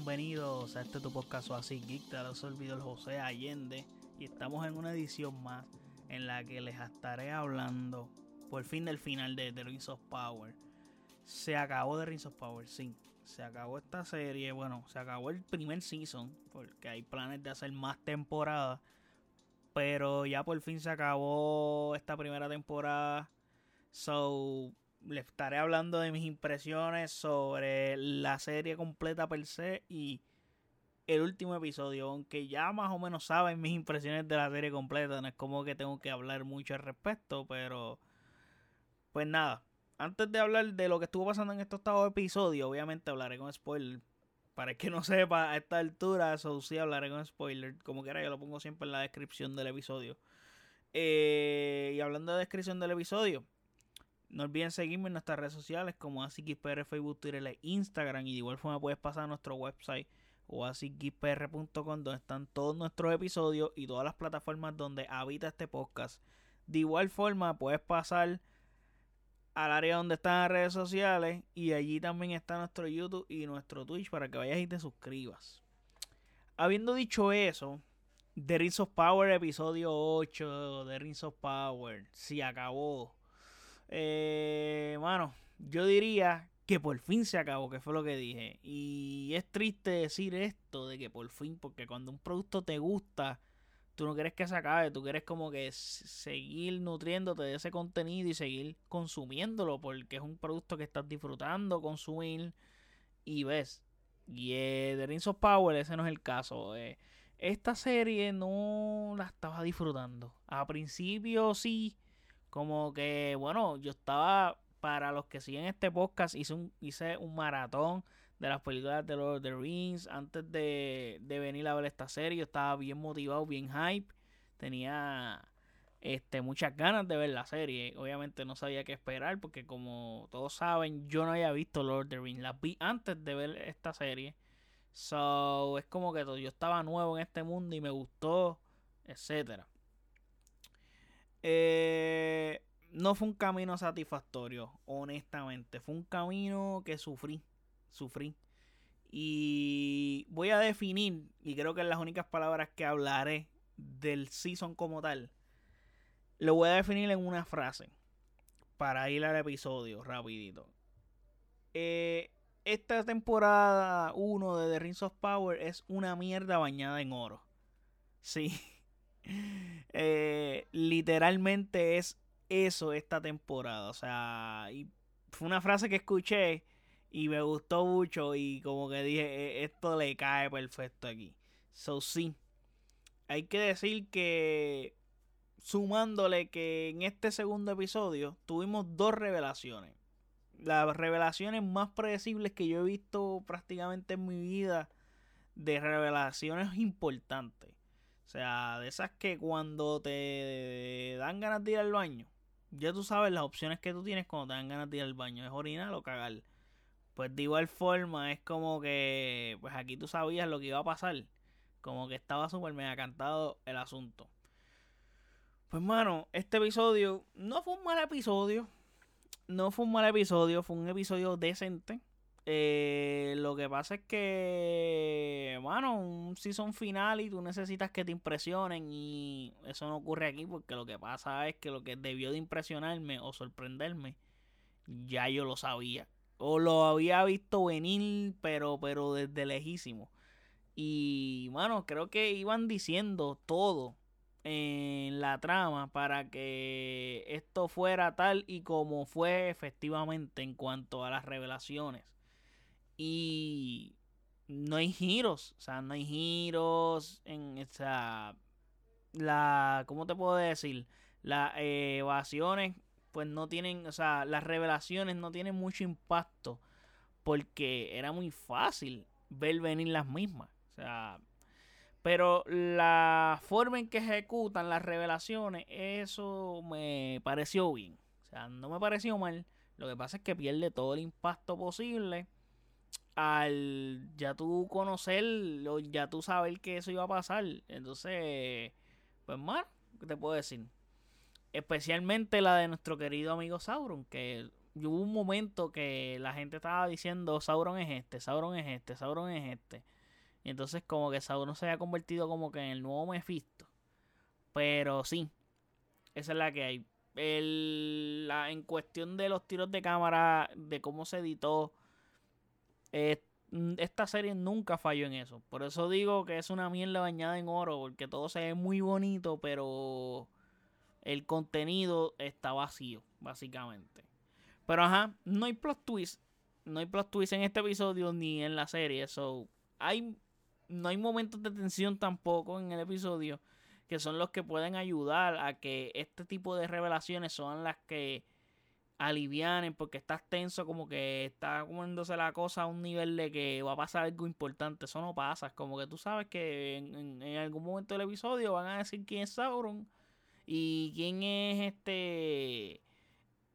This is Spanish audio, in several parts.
bienvenidos a este tu podcast así geek, te los el José Allende y estamos en una edición más en la que les estaré hablando por fin del final de The Rings of Power. Se acabó The Rings of Power, sí, se acabó esta serie, bueno, se acabó el primer season porque hay planes de hacer más temporadas, pero ya por fin se acabó esta primera temporada. So, le estaré hablando de mis impresiones sobre la serie completa per se y el último episodio, aunque ya más o menos saben mis impresiones de la serie completa, no es como que tengo que hablar mucho al respecto, pero pues nada, antes de hablar de lo que estuvo pasando en estos octavo episodios, obviamente hablaré con spoiler. Para el que no sepa a esta altura, eso sí hablaré con spoiler. Como quiera, yo lo pongo siempre en la descripción del episodio. Eh, y hablando de descripción del episodio, no olviden seguirme en nuestras redes sociales como AsiKipR, Facebook, Twitter e Instagram. Y de igual forma puedes pasar a nuestro website o donde están todos nuestros episodios y todas las plataformas donde habita este podcast. De igual forma puedes pasar al área donde están las redes sociales y allí también está nuestro YouTube y nuestro Twitch para que vayas y te suscribas. Habiendo dicho eso, The Rings of Power episodio 8, The Rings of Power, se acabó eh, bueno, yo diría que por fin se acabó, que fue lo que dije. Y es triste decir esto de que por fin, porque cuando un producto te gusta, tú no quieres que se acabe, tú quieres como que seguir nutriéndote de ese contenido y seguir consumiéndolo, porque es un producto que estás disfrutando, consumir y ves. Y eh, The Rings of Power, ese no es el caso. Eh. esta serie no la estaba disfrutando. A principio sí como que, bueno, yo estaba, para los que siguen este podcast, hice un, hice un maratón de las películas de Lord of the Rings antes de, de venir a ver esta serie. Yo estaba bien motivado, bien hype. Tenía este, muchas ganas de ver la serie. Obviamente no sabía qué esperar porque como todos saben, yo no había visto Lord of the Rings. La vi antes de ver esta serie. So, es como que yo estaba nuevo en este mundo y me gustó, etcétera. Eh, no fue un camino satisfactorio, honestamente. Fue un camino que sufrí, sufrí. Y voy a definir, y creo que es las únicas palabras que hablaré del season como tal. Lo voy a definir en una frase. Para ir al episodio rapidito. Eh, esta temporada 1 de The Rings of Power es una mierda bañada en oro. Sí. Eh, literalmente es eso esta temporada. O sea, fue una frase que escuché y me gustó mucho y como que dije, e, esto le cae perfecto aquí. So sí, hay que decir que sumándole que en este segundo episodio tuvimos dos revelaciones. Las revelaciones más predecibles que yo he visto prácticamente en mi vida de revelaciones importantes. Sea, de esas que cuando te dan ganas de ir al baño, ya tú sabes las opciones que tú tienes cuando te dan ganas de ir al baño, es orinar o cagar. Pues de igual forma es como que, pues aquí tú sabías lo que iba a pasar. Como que estaba súper mega cantado el asunto. Pues mano, este episodio no fue un mal episodio. No fue un mal episodio, fue un episodio decente. Eh, lo que pasa es que, bueno, un season final y tú necesitas que te impresionen y eso no ocurre aquí porque lo que pasa es que lo que debió de impresionarme o sorprenderme, ya yo lo sabía. O lo había visto venir, pero, pero desde lejísimo. Y, bueno, creo que iban diciendo todo en la trama para que esto fuera tal y como fue efectivamente en cuanto a las revelaciones. Y no hay giros, o sea, no hay giros en esa la ¿cómo te puedo decir? Las evasiones pues no tienen, o sea, las revelaciones no tienen mucho impacto porque era muy fácil ver venir las mismas, o sea, pero la forma en que ejecutan las revelaciones, eso me pareció bien. O sea, no me pareció mal. Lo que pasa es que pierde todo el impacto posible al ya tú conocer, ya tú saber que eso iba a pasar. Entonces, pues más, ¿qué te puedo decir? Especialmente la de nuestro querido amigo Sauron, que hubo un momento que la gente estaba diciendo Sauron es este, Sauron es este, Sauron es este. Y entonces como que Sauron se había convertido como que en el nuevo Mephisto. Pero sí, esa es la que hay. El, la, en cuestión de los tiros de cámara, de cómo se editó, esta serie nunca falló en eso. Por eso digo que es una mierda bañada en oro, porque todo se ve muy bonito, pero el contenido está vacío, básicamente. Pero ajá, no hay plot twist. No hay plot twist en este episodio ni en la serie. So, hay, no hay momentos de tensión tampoco en el episodio que son los que pueden ayudar a que este tipo de revelaciones son las que alivianen porque estás tenso como que está comiéndose la cosa a un nivel de que va a pasar algo importante eso no pasa es como que tú sabes que en, algún momento del episodio van a decir quién es Sauron y quién es este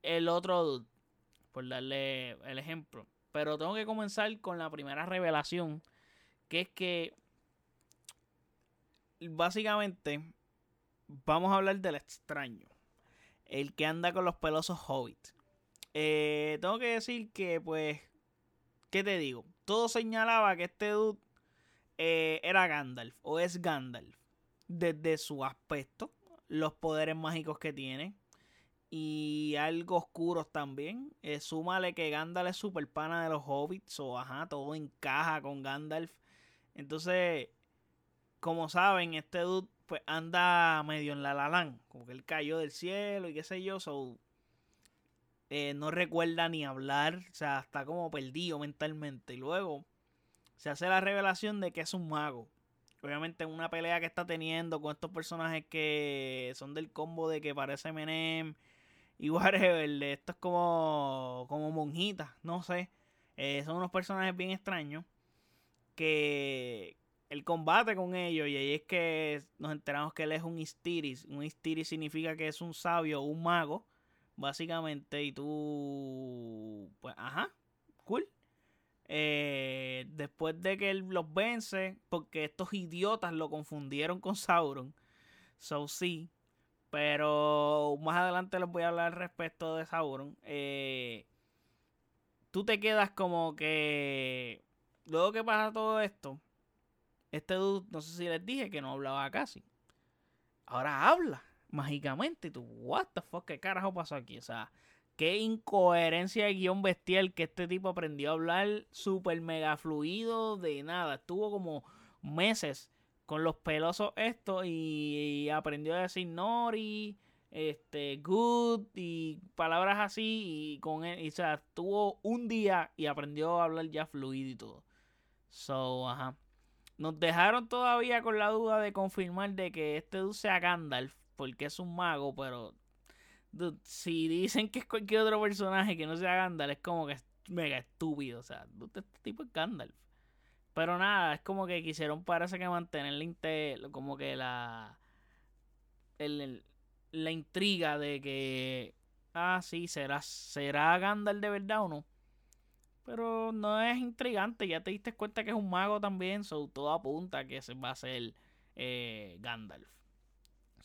el otro por darle el ejemplo pero tengo que comenzar con la primera revelación que es que básicamente vamos a hablar del extraño. El que anda con los pelosos hobbits. Eh, tengo que decir que, pues, ¿qué te digo? Todo señalaba que este dude eh, era Gandalf o es Gandalf. Desde su aspecto, los poderes mágicos que tiene y algo oscuros también. Eh, súmale que Gandalf es super pana de los hobbits o ajá, todo encaja con Gandalf. Entonces, como saben, este dude pues anda medio en la lalán, como que él cayó del cielo y qué sé yo, so, eh, no recuerda ni hablar, o sea, está como perdido mentalmente. Y luego se hace la revelación de que es un mago. Obviamente en una pelea que está teniendo con estos personajes que son del combo de que parece Menem y whatever, esto es como, como monjitas, no sé. Eh, son unos personajes bien extraños que, el combate con ellos y ahí es que nos enteramos que él es un Istiris. Un Istiris significa que es un sabio, un mago, básicamente, y tú, pues, ajá, cool. Eh, después de que él los vence, porque estos idiotas lo confundieron con Sauron, so sí, pero más adelante les voy a hablar respecto de Sauron. Eh, tú te quedas como que, luego que pasa todo esto, este dude, no sé si les dije que no hablaba casi. Ahora habla mágicamente. Y tú, what the fuck, ¿qué carajo pasó aquí? O sea, qué incoherencia de guion bestial que este tipo aprendió a hablar súper mega fluido de nada. Estuvo como meses con los pelosos estos y, aprendió a decir nori, este, good y palabras así y con él, o sea, estuvo un día y aprendió a hablar ya fluido y todo. So, ajá. Nos dejaron todavía con la duda de confirmar de que este dude sea Gandalf, porque es un mago, pero si dicen que es cualquier otro personaje que no sea Gandalf, es como que es mega estúpido. O sea, este tipo es Gandalf. Pero nada, es como que quisieron parece que mantener como que la la intriga de que ah sí será será Gandalf de verdad o no. Pero no es intrigante, ya te diste cuenta que es un mago también, so todo apunta que se va a ser eh, Gandalf.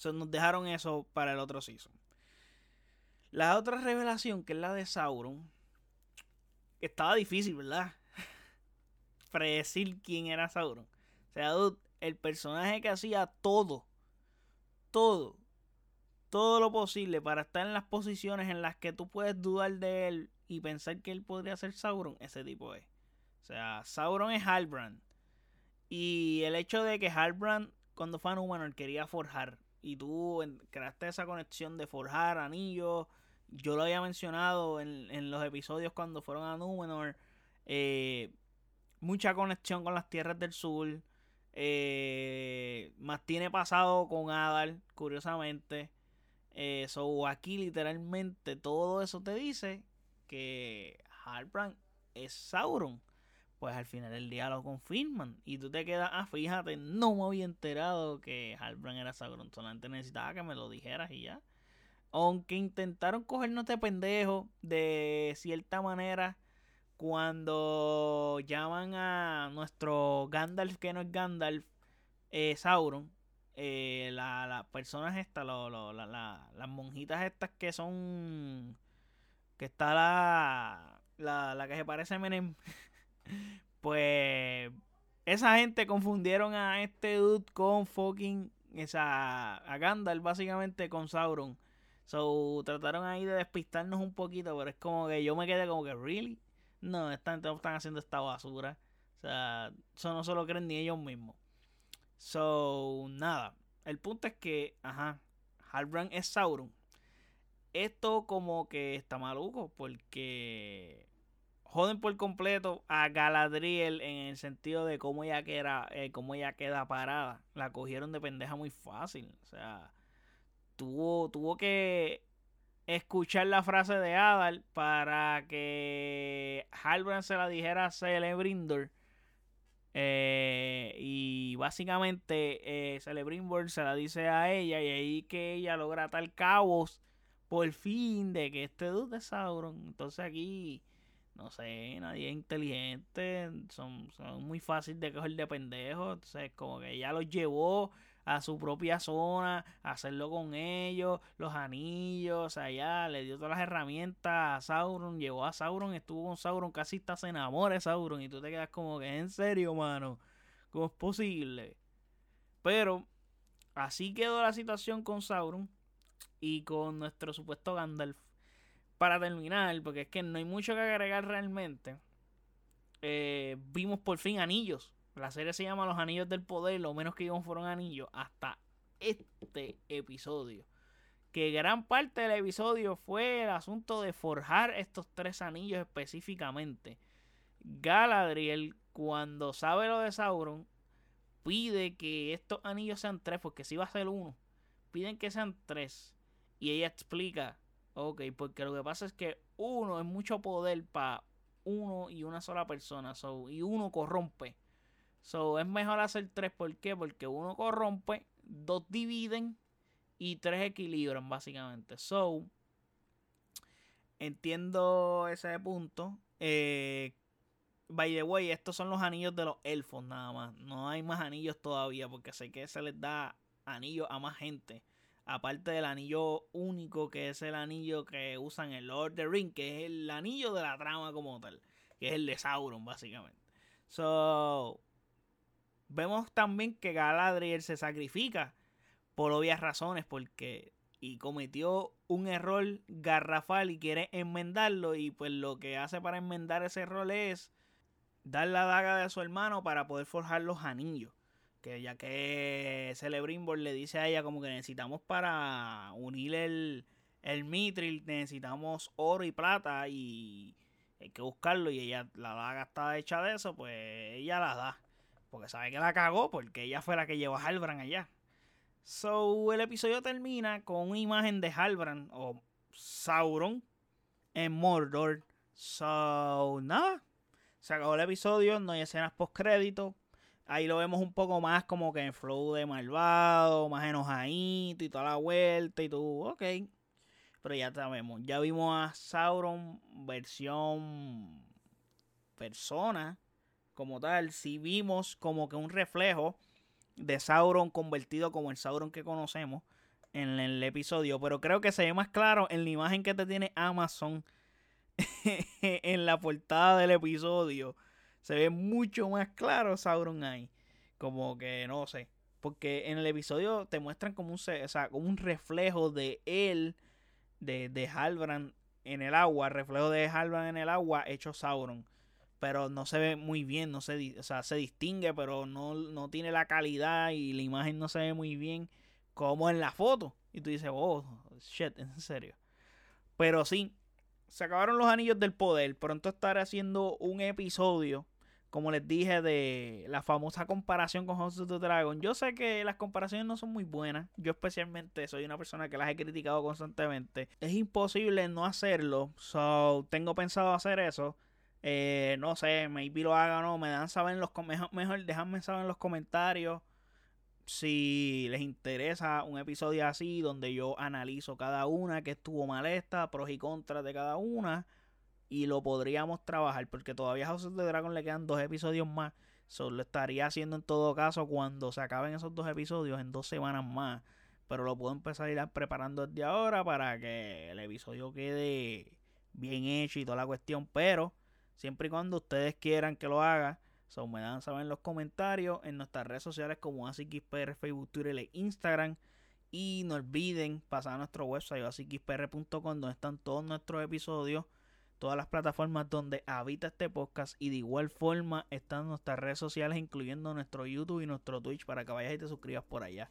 So, nos dejaron eso para el otro season. La otra revelación, que es la de Sauron, estaba difícil, ¿verdad? Predecir quién era Sauron. O sea, el personaje que hacía todo, todo, todo lo posible para estar en las posiciones en las que tú puedes dudar de él y pensar que él podría ser Sauron, ese tipo es. O sea, Sauron es Halbrand. Y el hecho de que Halbrand, cuando fue a Númenor, quería forjar. Y tú creaste esa conexión de forjar anillos. Yo lo había mencionado en, los episodios cuando fueron a Númenor. Eh, mucha conexión con las tierras del sur. Eh, más tiene pasado con Adar, curiosamente. Eh, so aquí literalmente todo eso te dice que Halbrand es Sauron. Pues al final del día lo confirman. Y tú te quedas, ah, fíjate, no me había enterado que Halbrand era Sauron. Solamente necesitaba que me lo dijeras y ya. Aunque intentaron cogernos de pendejo de cierta manera cuando llaman a nuestro Gandalf, que no es Gandalf, eh, Sauron. Eh, las personas estas, las monjitas estas que son que está la, la, la que se parece a Menem, pues esa gente confundieron a este dude con fucking esa a Gandalf básicamente con Sauron. So trataron ahí de despistarnos un poquito, pero es como que yo me quedé como que really no, están, están haciendo esta basura. O sea, eso no se lo creen ni ellos mismos. So, nada. El punto es que, ajá, Halbrand es Sauron. Esto como que está maluco porque joden por completo a Galadriel en el sentido de cómo ella queda, eh, cómo ella queda parada. La cogieron de pendeja muy fácil. O sea, tuvo, tuvo que escuchar la frase de Adal para que Halbrand se la dijera a Celebrimbor. Eh, y básicamente eh, se la dice a ella y ahí que ella logra tal caos por fin de que este dude es Sauron. Entonces aquí, no sé, nadie es inteligente, son, son muy fáciles de coger de pendejos. Entonces como que ella los llevó a su propia zona, hacerlo con ellos, los anillos, allá, le dio todas las herramientas a Sauron, llegó a Sauron, estuvo con Sauron, casi está se enamora de Sauron y tú te quedas como que en serio, mano, ¿cómo es posible? Pero así quedó la situación con Sauron y con nuestro supuesto Gandalf. Para terminar, porque es que no hay mucho que agregar realmente, eh, vimos por fin anillos la serie se llama Los Anillos del Poder, lo menos que vimos fueron anillos hasta este episodio. Que gran parte del episodio fue el asunto de forjar estos tres anillos específicamente. Galadriel, cuando sabe lo de Sauron, pide que estos anillos sean tres, porque si va a ser uno, piden que sean tres. Y ella explica, ok, porque lo que pasa es que uno es mucho poder para uno y una sola persona, y uno corrompe. So, es mejor hacer tres. ¿Por qué? Porque uno corrompe, dos dividen y tres equilibran, básicamente. So, entiendo ese punto. Eh, by the way, estos son los anillos de los elfos nada más. No hay más anillos todavía porque sé que se les da anillos a más gente. Aparte del anillo único que es el anillo que usan en Lord of the Ring, que es el anillo de la trama como tal. Que es el de Sauron, básicamente. So, Vemos también que Galadriel se sacrifica por obvias razones porque y cometió un error garrafal y quiere enmendarlo y pues lo que hace para enmendar ese error es dar la daga de su hermano para poder forjar los anillos. Que ya que Celebrimbor le dice a ella como que necesitamos para unir el, el mitril, necesitamos oro y plata y hay que buscarlo y ella la daga está hecha de eso, pues ella la da. Porque sabe que la cagó porque ella fue la que llevó a Halbrand allá. So, el episodio termina con una imagen de Halbrand o Sauron en Mordor. So, nada. Se acabó el episodio, no hay escenas post crédito. Ahí lo vemos un poco más como que en flow de malvado, más enojadito y toda la vuelta y tú, ok. Pero ya sabemos, ya vimos a Sauron versión persona como tal, si vimos como que un reflejo de Sauron convertido como el Sauron que conocemos en el episodio, pero creo que se ve más claro en la imagen que te tiene Amazon en la portada del episodio. Se ve mucho más claro Sauron ahí. Como que no sé. Porque en el episodio te muestran como un, o sea, como un reflejo de él, de, de Halbrand en el agua, reflejo de Halbrand en el agua, hecho Sauron pero no se ve muy bien, no se, o sea, se distingue, pero no, no tiene la calidad y la imagen no se ve muy bien como en la foto. Y tú dices, oh, shit, en serio. Pero sí, se acabaron los anillos del poder. Pronto estaré haciendo un episodio, como les dije, de la famosa comparación con House of the Dragon. Yo sé que las comparaciones no son muy buenas. Yo especialmente soy una persona que las he criticado constantemente. Es imposible no hacerlo. So, tengo pensado hacer eso. Eh, no sé, maybe lo hagan o no. Me dan saber en los mejor, mejor déjame saber en los comentarios si les interesa un episodio así donde yo analizo cada una, que estuvo mal esta, pros y contras de cada una. Y lo podríamos trabajar. Porque todavía a House of the Dragon le quedan dos episodios más. Solo lo estaría haciendo en todo caso cuando se acaben esos dos episodios en dos semanas más. Pero lo puedo empezar a ir preparando desde ahora para que el episodio quede bien hecho y toda la cuestión, pero siempre y cuando ustedes quieran que lo haga, so, me dan saber en los comentarios en nuestras redes sociales como AsiXPR, Facebook, Twitter e Instagram. Y no olviden pasar a nuestro website asixpr.com donde están todos nuestros episodios, todas las plataformas donde habita este podcast y de igual forma están nuestras redes sociales incluyendo nuestro YouTube y nuestro Twitch para que vayas y te suscribas por allá.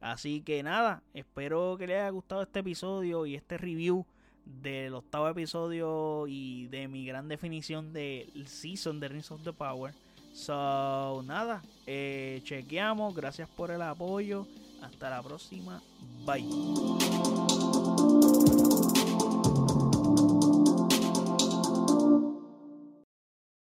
Así que nada, espero que les haya gustado este episodio y este review del octavo episodio y de mi gran definición del season de Rings of the Power. So, nada, eh, chequeamos. Gracias por el apoyo. Hasta la próxima. Bye.